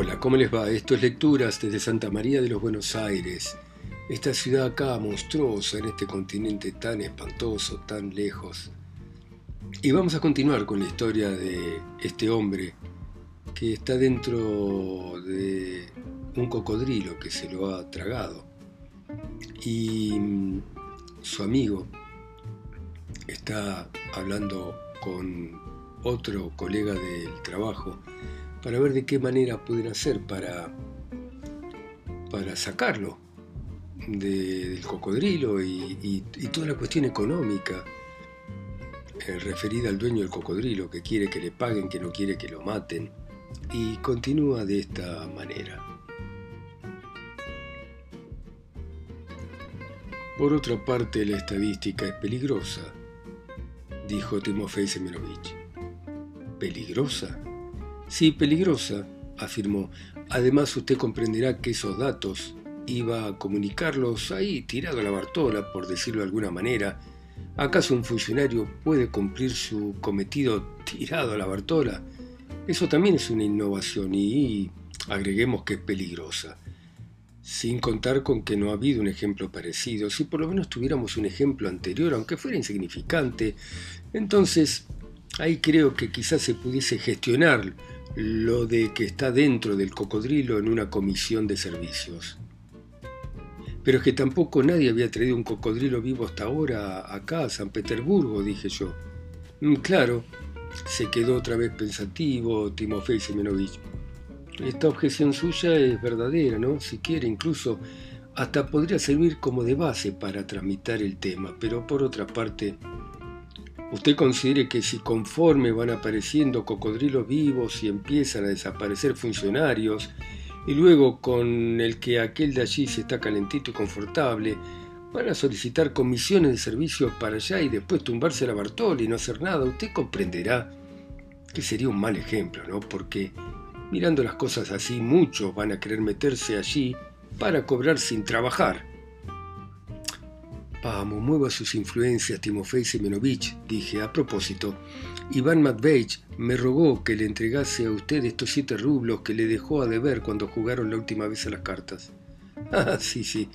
Hola, ¿cómo les va? Esto es Lecturas desde Santa María de los Buenos Aires, esta ciudad acá monstruosa en este continente tan espantoso, tan lejos. Y vamos a continuar con la historia de este hombre que está dentro de un cocodrilo que se lo ha tragado. Y mm, su amigo está hablando con otro colega del trabajo para ver de qué manera pueden hacer para, para sacarlo del cocodrilo y, toda la cuestión económica eh, referida al dueño del cocodrilo, que quiere que le paguen, que no quiere que lo maten, y continúa de esta manera. Por otra parte, la estadística es peligrosa, dijo Timofey Semenovich. ¿Peligrosa? Sí, peligrosa, afirmó. Además, usted comprenderá que esos datos iba a comunicarlos ahí, tirado a la Bartola, por decirlo de alguna manera. ¿Acaso un funcionario puede cumplir su cometido tirado a la Bartola? Eso también es una innovación y agreguemos que es peligrosa. Sin contar con que no ha habido un ejemplo parecido. Si por lo menos tuviéramos un ejemplo anterior, aunque fuera insignificante, entonces ahí creo que quizás se pudiese gestionar lo de que está dentro del cocodrilo en una comisión de servicios. Pero es que tampoco nadie había traído un cocodrilo vivo hasta ahora acá, a San Petersburgo, dije yo. Mm, claro, se quedó otra vez pensativo Timofey Semenovich. Esta objeción suya es verdadera, ¿no? Si quiere, incluso hasta podría servir como de base para tramitar el tema, pero por otra parte, Usted considere que si conforme van apareciendo cocodrilos vivos y empiezan a desaparecer funcionarios, y luego con el que aquel de allí se está calentito y confortable, van a solicitar comisiones de servicio para allá y después tumbarse la Bartola y no hacer nada, usted comprenderá que sería un mal ejemplo, ¿no? Porque mirando las cosas así, muchos van a querer meterse allí para cobrar sin trabajar Vamos, mueva sus influencias, Timofey Semenovich, dije. A propósito, Iván Matveich me rogó que le entregase a usted estos siete rublos que le dejó a deber cuando jugaron la última vez a las cartas. Ah, sí, sí.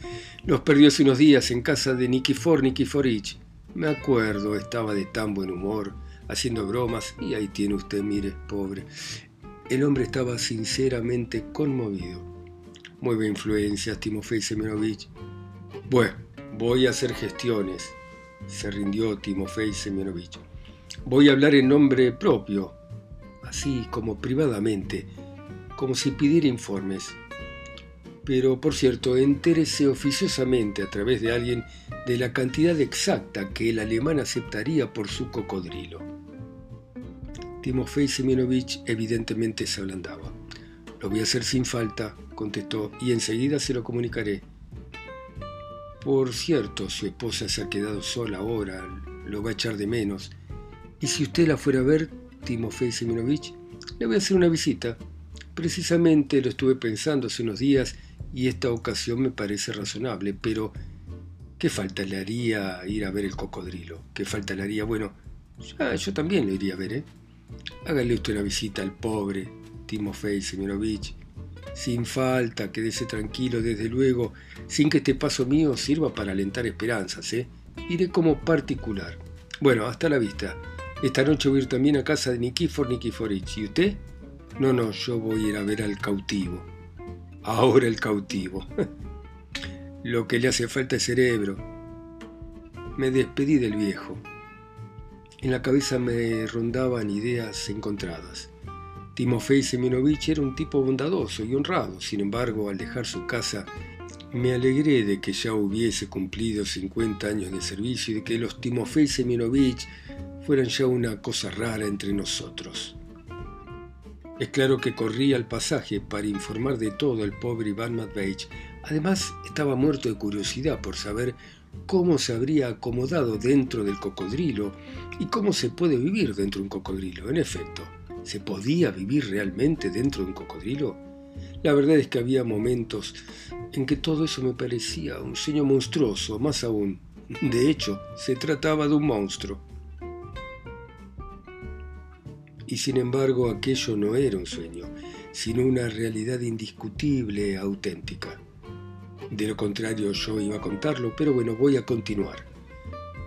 Los perdió hace unos días en casa de Nikifor Nikiforich. Me acuerdo, estaba de tan buen humor, haciendo bromas, y ahí tiene usted, mire, pobre. El hombre estaba sinceramente conmovido. Mueve influencias, Timofey Semenovich. Bueno, Voy a hacer gestiones, se rindió Timofey Semyonovich. Voy a hablar en nombre propio, así como privadamente, como si pidiera informes. Pero, por cierto, entérese oficiosamente a través de alguien de la cantidad exacta que el alemán aceptaría por su cocodrilo. Timofey Semyonovich evidentemente se ablandaba. Lo voy a hacer sin falta, contestó, y enseguida se lo comunicaré. Por cierto, su esposa se ha quedado sola ahora, lo va a echar de menos. Y si usted la fuera a ver, Timofey Seminovich, le voy a hacer una visita. Precisamente lo estuve pensando hace unos días y esta ocasión me parece razonable, pero ¿qué falta le haría ir a ver el cocodrilo? ¿Qué falta le haría? Bueno, yo también lo iría a ver, ¿eh? Hágale usted una visita al pobre Timofey Seminovich sin falta, quédese tranquilo, desde luego, sin que este paso mío sirva para alentar esperanzas, ¿eh? Iré como particular. Bueno, hasta la vista. Esta noche voy a ir también a casa de Nikifor Nikiforich. ¿Y usted? No, no, yo voy a ir a ver al cautivo. Ahora el cautivo. Lo que le hace falta es cerebro. Me despedí del viejo. En la cabeza me rondaban ideas encontradas. Timofey Semenovich era un tipo bondadoso y honrado, sin embargo, al dejar su casa, me alegré de que ya hubiese cumplido 50 años de servicio y de que los Timofey Semenovich fueran ya una cosa rara entre nosotros. Es claro que corría al pasaje para informar de todo al pobre Iván Matveich. Además, estaba muerto de curiosidad por saber cómo se habría acomodado dentro del cocodrilo y cómo se puede vivir dentro de un cocodrilo. En efecto, ¿Se podía vivir realmente dentro de un cocodrilo? La verdad es que había momentos en que todo eso me parecía un sueño monstruoso, más aún. De hecho, se trataba de un monstruo. Y sin embargo, aquello no era un sueño. sino una realidad indiscutible, auténtica. De lo contrario yo iba a contarlo, pero bueno, voy a continuar.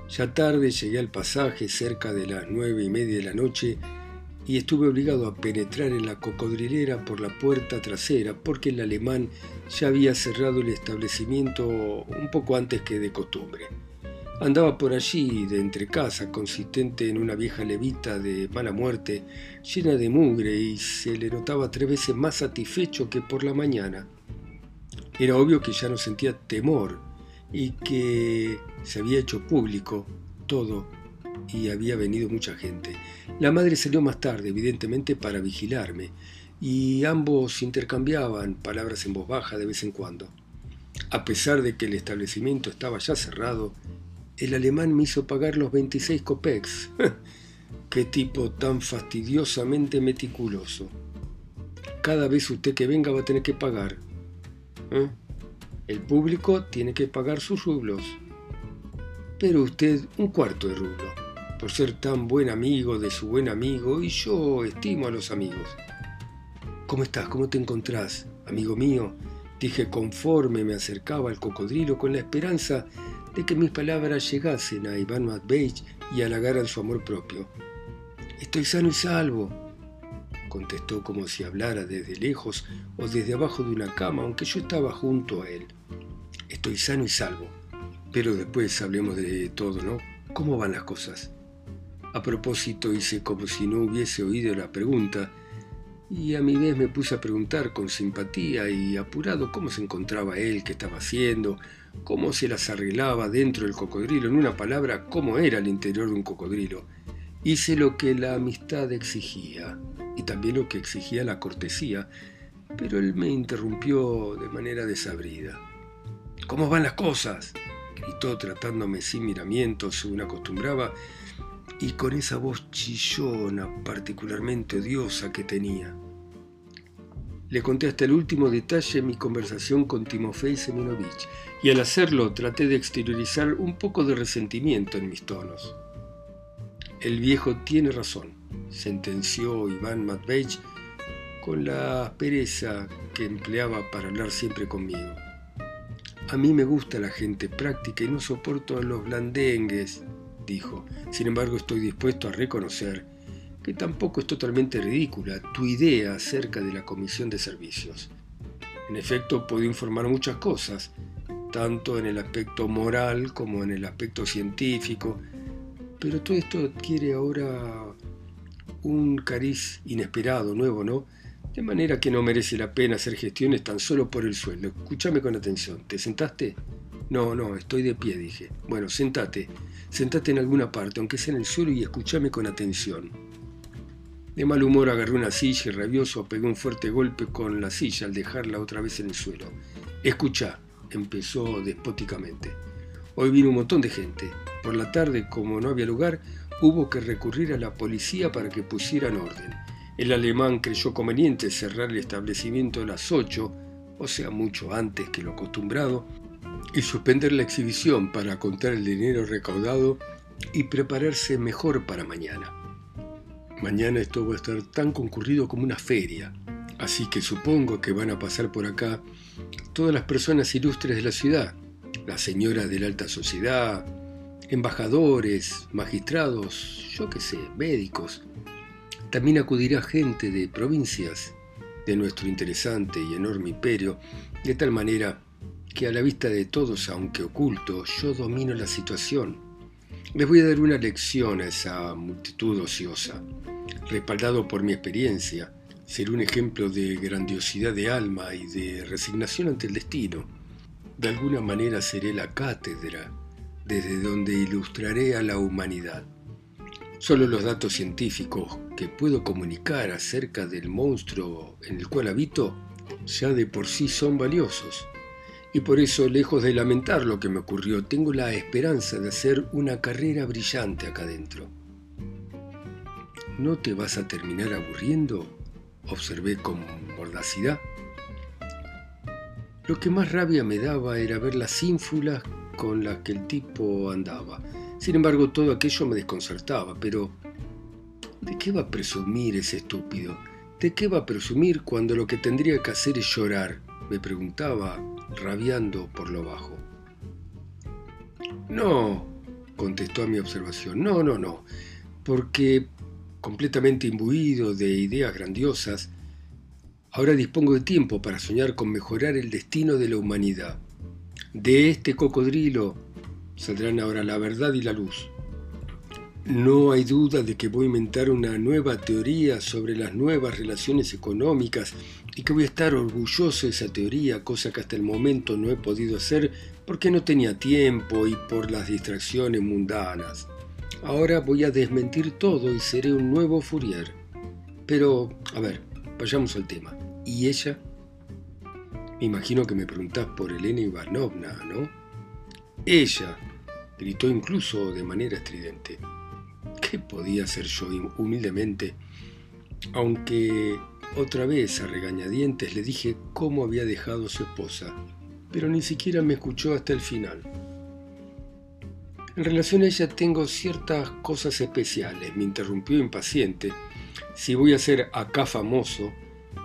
Ya tarde llegué al pasaje cerca de las nueve y media de la noche y estuve obligado a penetrar en la cocodrilera por la puerta trasera porque el alemán ya había cerrado el establecimiento un poco antes que de costumbre. Andaba por allí de entre casa, consistente en una vieja levita de mala muerte, llena de mugre y se le notaba tres veces más satisfecho que por la mañana. Era obvio que ya no sentía temor y que se había hecho público todo y había venido mucha gente. La madre salió más tarde, evidentemente para vigilarme, y ambos intercambiaban palabras en voz baja de vez en cuando. A pesar de que el establecimiento estaba ya cerrado, el alemán me hizo pagar los 26 copex. ¡Qué tipo tan fastidiosamente meticuloso! Cada vez usted que venga va a tener que pagar. ¿Eh? El público tiene que pagar sus rublos. Pero usted un cuarto de rublo, por ser tan buen amigo de su buen amigo, y yo estimo a los amigos. ¿Cómo estás? ¿Cómo te encontrás, amigo mío? Dije conforme me acercaba al cocodrilo con la esperanza de que mis palabras llegasen a Iván Matveich y halagaran su amor propio. Estoy sano y salvo, contestó como si hablara desde lejos o desde abajo de una cama, aunque yo estaba junto a él. Estoy sano y salvo. Pero después hablemos de todo, ¿no? ¿Cómo van las cosas? A propósito hice como si no hubiese oído la pregunta, y a mi vez me puse a preguntar con simpatía y apurado cómo se encontraba él, qué estaba haciendo, cómo se las arreglaba dentro del cocodrilo, en una palabra, cómo era el interior de un cocodrilo. Hice lo que la amistad exigía y también lo que exigía la cortesía, pero él me interrumpió de manera desabrida. ¿Cómo van las cosas? gritó tratándome sin miramientos, según acostumbraba, y con esa voz chillona, particularmente odiosa que tenía. Le conté hasta el último detalle mi conversación con Timofey Seminovich, y al hacerlo traté de exteriorizar un poco de resentimiento en mis tonos. El viejo tiene razón, sentenció Iván Matveich con la pereza que empleaba para hablar siempre conmigo. A mí me gusta la gente práctica y no soporto a los blandengues, dijo. Sin embargo, estoy dispuesto a reconocer que tampoco es totalmente ridícula tu idea acerca de la comisión de servicios. En efecto, puedo informar muchas cosas, tanto en el aspecto moral como en el aspecto científico, pero todo esto adquiere ahora un cariz inesperado, nuevo, ¿no? De manera que no merece la pena hacer gestiones tan solo por el sueldo. Escúchame con atención. ¿Te sentaste? No, no, estoy de pie, dije. Bueno, sentate. Sentate en alguna parte, aunque sea en el suelo, y escúchame con atención. De mal humor agarré una silla y rabioso pegué un fuerte golpe con la silla al dejarla otra vez en el suelo. Escucha, empezó despóticamente. Hoy vino un montón de gente. Por la tarde, como no había lugar, hubo que recurrir a la policía para que pusieran orden. El alemán creyó conveniente cerrar el establecimiento a las 8, o sea, mucho antes que lo acostumbrado, y suspender la exhibición para contar el dinero recaudado y prepararse mejor para mañana. Mañana esto va a estar tan concurrido como una feria, así que supongo que van a pasar por acá todas las personas ilustres de la ciudad, las señoras de la alta sociedad, embajadores, magistrados, yo qué sé, médicos. También acudirá gente de provincias de nuestro interesante y enorme imperio, de tal manera que a la vista de todos, aunque oculto, yo domino la situación. Les voy a dar una lección a esa multitud ociosa, respaldado por mi experiencia, ser un ejemplo de grandiosidad de alma y de resignación ante el destino. De alguna manera seré la cátedra desde donde ilustraré a la humanidad. Solo los datos científicos que puedo comunicar acerca del monstruo en el cual habito ya de por sí son valiosos. Y por eso, lejos de lamentar lo que me ocurrió, tengo la esperanza de hacer una carrera brillante acá dentro. ¿No te vas a terminar aburriendo? Observé con mordacidad. Lo que más rabia me daba era ver las ínfulas con las que el tipo andaba. Sin embargo, todo aquello me desconcertaba, pero ¿de qué va a presumir ese estúpido? ¿De qué va a presumir cuando lo que tendría que hacer es llorar? me preguntaba, rabiando por lo bajo. No, contestó a mi observación, no, no, no, porque completamente imbuido de ideas grandiosas, ahora dispongo de tiempo para soñar con mejorar el destino de la humanidad. De este cocodrilo saldrán ahora la verdad y la luz. No hay duda de que voy a inventar una nueva teoría sobre las nuevas relaciones económicas y que voy a estar orgulloso de esa teoría, cosa que hasta el momento no he podido hacer porque no tenía tiempo y por las distracciones mundanas. Ahora voy a desmentir todo y seré un nuevo Fourier. Pero, a ver, vayamos al tema. ¿Y ella? Me imagino que me preguntás por Elena Ivanovna, ¿no? Ella, gritó incluso de manera estridente. ¿Qué podía hacer yo humildemente? Aunque otra vez a regañadientes le dije cómo había dejado a su esposa, pero ni siquiera me escuchó hasta el final. En relación a ella tengo ciertas cosas especiales, me interrumpió impaciente. Si voy a ser acá famoso,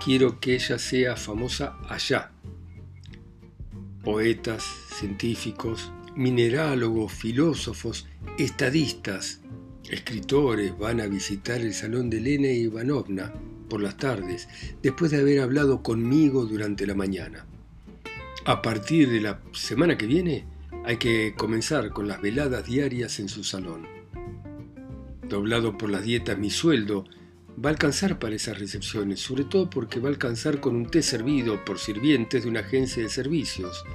quiero que ella sea famosa allá. Poetas, científicos, minerálogos, filósofos, estadistas, escritores van a visitar el salón de Elena Ivanovna por las tardes, después de haber hablado conmigo durante la mañana. A partir de la semana que viene hay que comenzar con las veladas diarias en su salón. Doblado por las dietas mi sueldo va a alcanzar para esas recepciones, sobre todo porque va a alcanzar con un té servido por sirvientes de una agencia de servicios.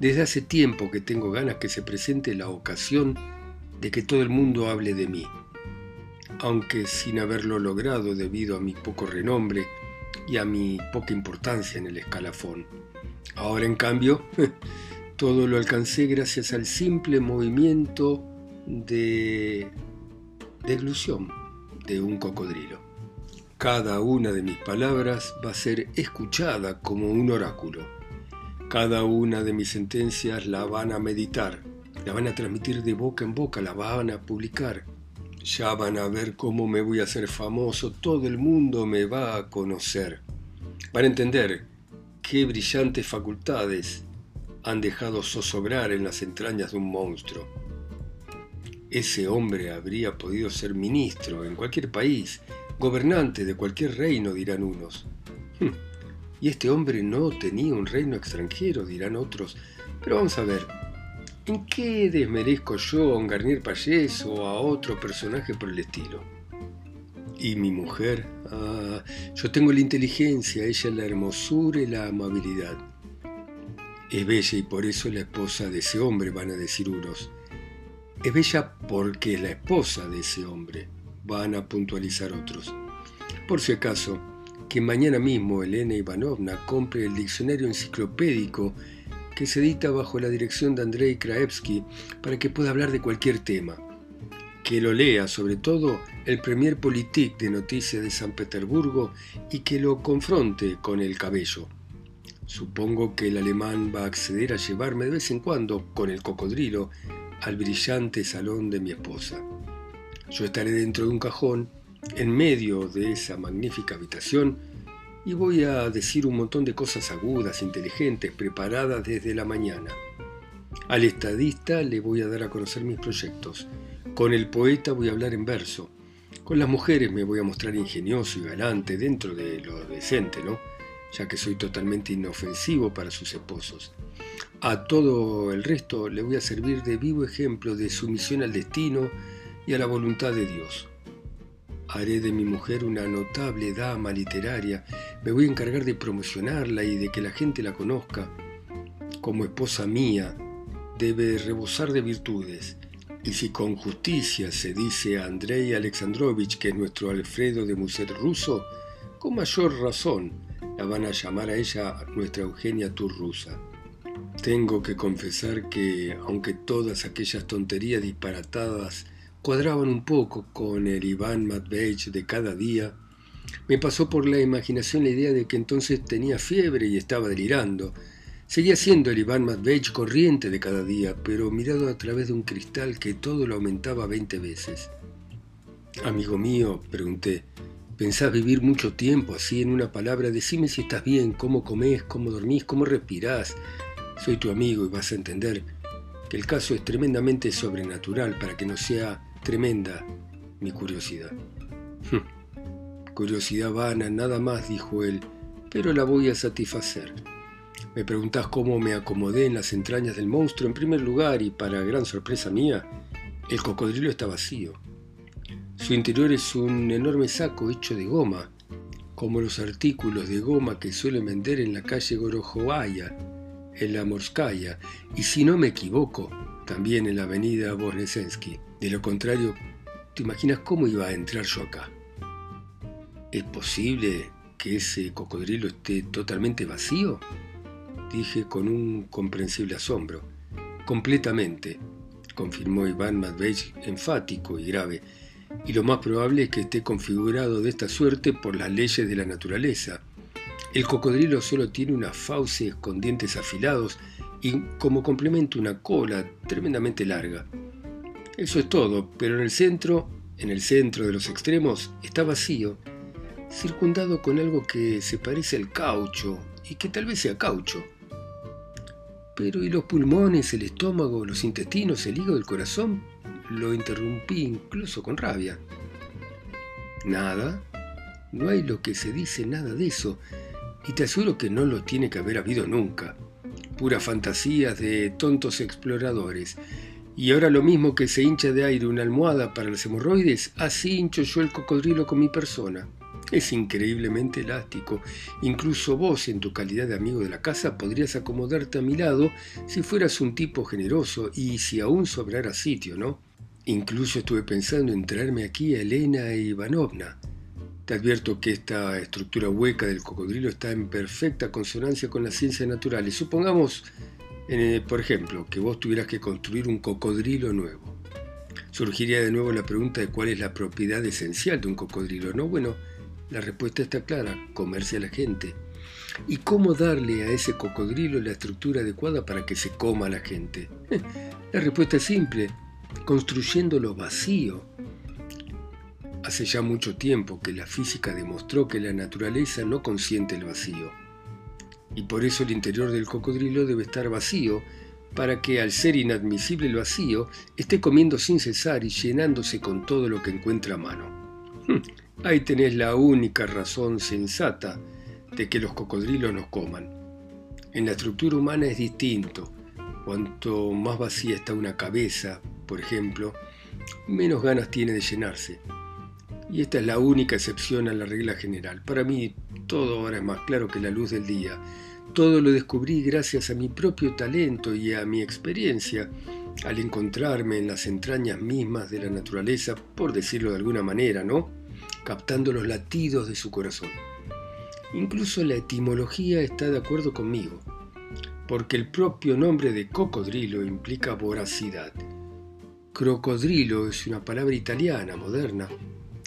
Desde hace tiempo que tengo ganas que se presente la ocasión de que todo el mundo hable de mí, aunque sin haberlo logrado debido a mi poco renombre y a mi poca importancia en el escalafón. Ahora, en cambio, todo lo alcancé gracias al simple movimiento de deglución de un cocodrilo. Cada una de mis palabras va a ser escuchada como un oráculo. Cada una de mis sentencias la van a meditar la van a transmitir de boca en boca, la van a publicar. Ya van a ver cómo me voy a hacer famoso, todo el mundo me va a conocer. Van a entender qué brillantes facultades han dejado zozobrar en las entrañas de un monstruo. Ese hombre habría podido ser ministro en cualquier país, gobernante de cualquier reino, dirán unos. Hm, y este hombre no tenía un reino extranjero, dirán otros. Pero vamos a ver, ¿En qué desmerezco yo a un Garnier Payés o a otro personaje por el estilo? Y mi mujer, ah, yo tengo la inteligencia, ella la hermosura y la amabilidad. Es bella y por eso es la esposa de ese hombre, van a decir unos. Es bella porque es la esposa de ese hombre, van a puntualizar otros. Por si acaso, que mañana mismo Elena Ivanovna compre el diccionario enciclopédico que se edita bajo la dirección de Andrei Kraevsky para que pueda hablar de cualquier tema. Que lo lea, sobre todo, el Premier Politique de Noticias de San Petersburgo y que lo confronte con el cabello. Supongo que el alemán va a acceder a llevarme de vez en cuando, con el cocodrilo, al brillante salón de mi esposa. Yo estaré dentro de un cajón, en medio de esa magnífica habitación, y voy a decir un montón de cosas agudas, inteligentes, preparadas desde la mañana. Al estadista le voy a dar a conocer mis proyectos. Con el poeta voy a hablar en verso. Con las mujeres me voy a mostrar ingenioso y galante dentro de lo decente, ¿no? Ya que soy totalmente inofensivo para sus esposos. A todo el resto le voy a servir de vivo ejemplo de sumisión al destino y a la voluntad de Dios. Haré de mi mujer una notable dama literaria. Me voy a encargar de promocionarla y de que la gente la conozca. Como esposa mía, debe rebosar de virtudes. Y si con justicia se dice a Andrei Alexandrovich que es nuestro Alfredo de Muset ruso, con mayor razón la van a llamar a ella nuestra Eugenia Turrusa. Tengo que confesar que, aunque todas aquellas tonterías disparatadas cuadraban un poco con el Iván Matveich de cada día, me pasó por la imaginación la idea de que entonces tenía fiebre y estaba delirando. Seguía siendo el Iván Matveich corriente de cada día, pero mirado a través de un cristal que todo lo aumentaba veinte veces. Amigo mío, pregunté, ¿Pensás vivir mucho tiempo así en una palabra? Decime si estás bien, cómo comés, cómo dormís, cómo respirás. Soy tu amigo y vas a entender que el caso es tremendamente sobrenatural para que no sea tremenda mi curiosidad. curiosidad vana, nada más, dijo él, pero la voy a satisfacer. Me preguntás cómo me acomodé en las entrañas del monstruo. En primer lugar, y para gran sorpresa mía, el cocodrilo está vacío. Su interior es un enorme saco hecho de goma, como los artículos de goma que suelen vender en la calle Gorojovaya, en la Morskaya, y si no me equivoco, también en la avenida Bosnesensky. De lo contrario, ¿te imaginas cómo iba a entrar yo acá? ¿Es posible que ese cocodrilo esté totalmente vacío? Dije con un comprensible asombro. Completamente, confirmó Iván Matvey enfático y grave, y lo más probable es que esté configurado de esta suerte por las leyes de la naturaleza. El cocodrilo solo tiene unas fauces con dientes afilados y como complemento una cola tremendamente larga. Eso es todo, pero en el centro, en el centro de los extremos, está vacío, circundado con algo que se parece al caucho y que tal vez sea caucho. Pero ¿y los pulmones, el estómago, los intestinos, el hígado, el corazón? Lo interrumpí incluso con rabia. Nada, no hay lo que se dice nada de eso, y te aseguro que no lo tiene que haber habido nunca. Puras fantasías de tontos exploradores. Y ahora lo mismo que se hincha de aire una almohada para los hemorroides, así hincho yo el cocodrilo con mi persona. Es increíblemente elástico. Incluso vos, en tu calidad de amigo de la casa, podrías acomodarte a mi lado si fueras un tipo generoso y si aún sobrara sitio, ¿no? Incluso estuve pensando en traerme aquí a Elena Ivanovna. Te advierto que esta estructura hueca del cocodrilo está en perfecta consonancia con las ciencias naturales. Supongamos, por ejemplo, que vos tuvieras que construir un cocodrilo nuevo. Surgiría de nuevo la pregunta de cuál es la propiedad esencial de un cocodrilo, ¿no? Bueno, la respuesta está clara, comerse a la gente. ¿Y cómo darle a ese cocodrilo la estructura adecuada para que se coma a la gente? La respuesta es simple, construyéndolo vacío. Hace ya mucho tiempo que la física demostró que la naturaleza no consiente el vacío. Y por eso el interior del cocodrilo debe estar vacío, para que al ser inadmisible el vacío, esté comiendo sin cesar y llenándose con todo lo que encuentra a mano. Ahí tenés la única razón sensata de que los cocodrilos nos coman. En la estructura humana es distinto. Cuanto más vacía está una cabeza, por ejemplo, menos ganas tiene de llenarse. Y esta es la única excepción a la regla general. Para mí todo ahora es más claro que la luz del día. Todo lo descubrí gracias a mi propio talento y a mi experiencia al encontrarme en las entrañas mismas de la naturaleza, por decirlo de alguna manera, ¿no? captando los latidos de su corazón. Incluso la etimología está de acuerdo conmigo, porque el propio nombre de cocodrilo implica voracidad. Crocodrilo es una palabra italiana moderna,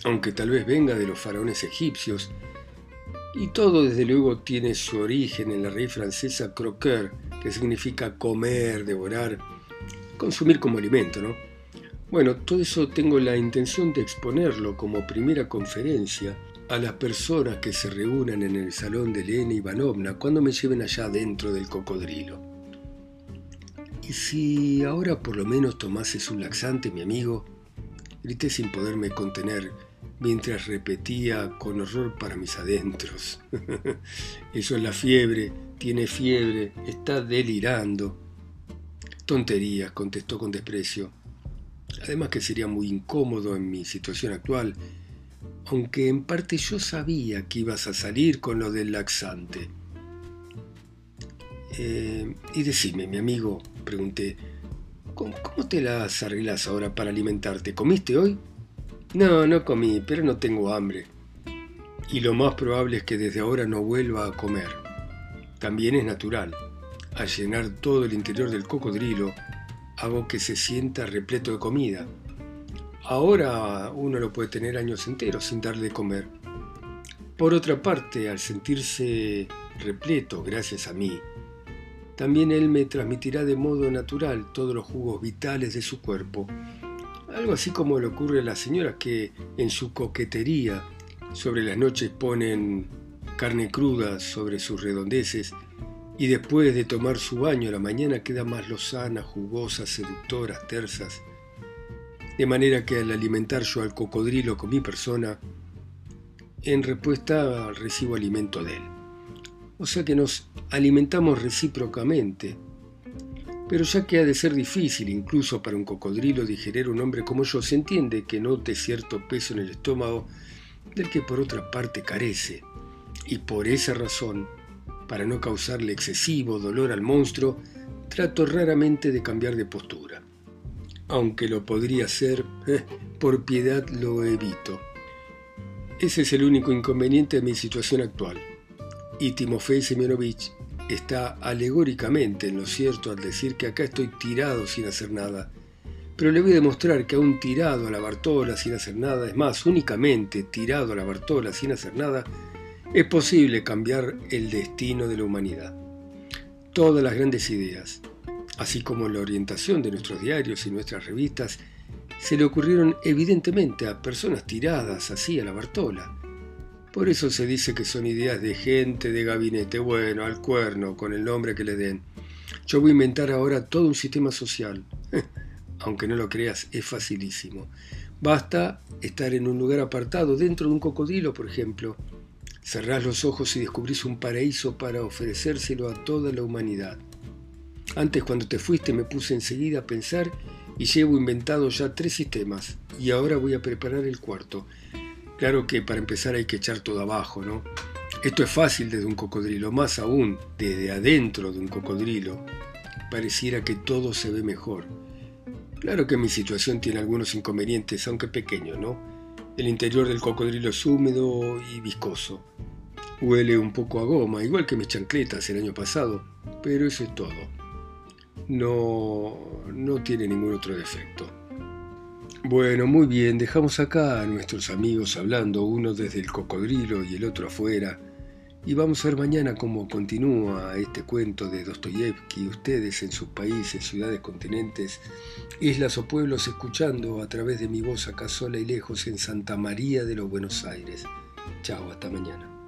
aunque tal vez venga de los faraones egipcios, y todo desde luego tiene su origen en la raíz francesa croquer, que significa comer, devorar, consumir como alimento, ¿no? Bueno, todo eso tengo la intención de exponerlo como primera conferencia a las personas que se reúnan en el salón de Elena Ivanovna cuando me lleven allá dentro del cocodrilo. Y si ahora por lo menos tomases un laxante, mi amigo, grité sin poderme contener mientras repetía con horror para mis adentros. Eso es la fiebre, tiene fiebre, está delirando. Tonterías, contestó con desprecio. Además que sería muy incómodo en mi situación actual, aunque en parte yo sabía que ibas a salir con lo del laxante. Eh, y decime, mi amigo, pregunté, ¿cómo, te las arreglas ahora para alimentarte? ¿Comiste hoy? No, no comí, pero no tengo hambre. Y lo más probable es que desde ahora no vuelva a comer. También es natural. Al llenar todo el interior del cocodrilo, hago que se sienta repleto de comida. Ahora uno lo puede tener años enteros sin darle de comer. Por otra parte, al sentirse repleto gracias a mí, también él me transmitirá de modo natural todos los jugos vitales de su cuerpo. Algo así como le ocurre a las señoras que, en su coquetería, sobre las noches ponen carne cruda sobre sus redondeces y después de tomar su baño la mañana queda más lozana, jugosa, seductoras, tersas. De manera que al alimentar yo al cocodrilo con mi persona, en respuesta recibo alimento de él. O sea que nos alimentamos recíprocamente. Pero ya que ha de ser difícil incluso para un cocodrilo digerir un hombre como yo, se entiende que note cierto peso en el estómago del que por otra parte carece. Y por esa razón para no causarle excesivo dolor al monstruo, trato raramente de cambiar de postura. Aunque lo podría hacer, eh, por piedad lo evito. Ese es el único inconveniente de mi situación actual. Y Timofey Semyonovich está alegóricamente en lo cierto al decir que acá estoy tirado sin hacer nada. Pero le voy a demostrar que aún tirado a la Bartola sin hacer nada, es más, únicamente tirado a la Bartola sin hacer nada, es posible cambiar el destino de la humanidad. Todas las grandes ideas, así como la orientación de nuestros diarios y nuestras revistas, se le ocurrieron evidentemente a personas tiradas así a la Bartola. Por eso se dice que son ideas de gente de gabinete, bueno, al cuerno, con el nombre que le den. Yo voy a inventar ahora todo un sistema social. Aunque no lo creas, es facilísimo. Basta estar en un lugar apartado, dentro de un cocodrilo, por ejemplo, Cerrás los ojos y descubrís un paraíso para ofrecérselo a toda la humanidad. Antes cuando te fuiste me puse enseguida a pensar y llevo inventado ya tres sistemas y ahora voy a preparar el cuarto. Claro que para empezar hay que echar todo abajo, ¿no? Esto es fácil desde un cocodrilo, más aún desde adentro de un cocodrilo. Pareciera que todo se ve mejor. Claro que mi situación tiene algunos inconvenientes, aunque pequeños, ¿no? El interior del cocodrilo es húmedo y viscoso. Huele un poco a goma, igual que mis chancletas el año pasado, pero eso es todo. No, no tiene ningún otro defecto. Bueno, muy bien, dejamos acá a nuestros amigos hablando, uno desde el cocodrilo y el otro afuera, y vamos a ver mañana cómo continúa este cuento de Dostoyevsky, ustedes en sus países, ciudades, continentes, islas o pueblos, escuchando a través de mi voz acá sola y lejos en Santa María de los Buenos Aires. Chao, hasta mañana.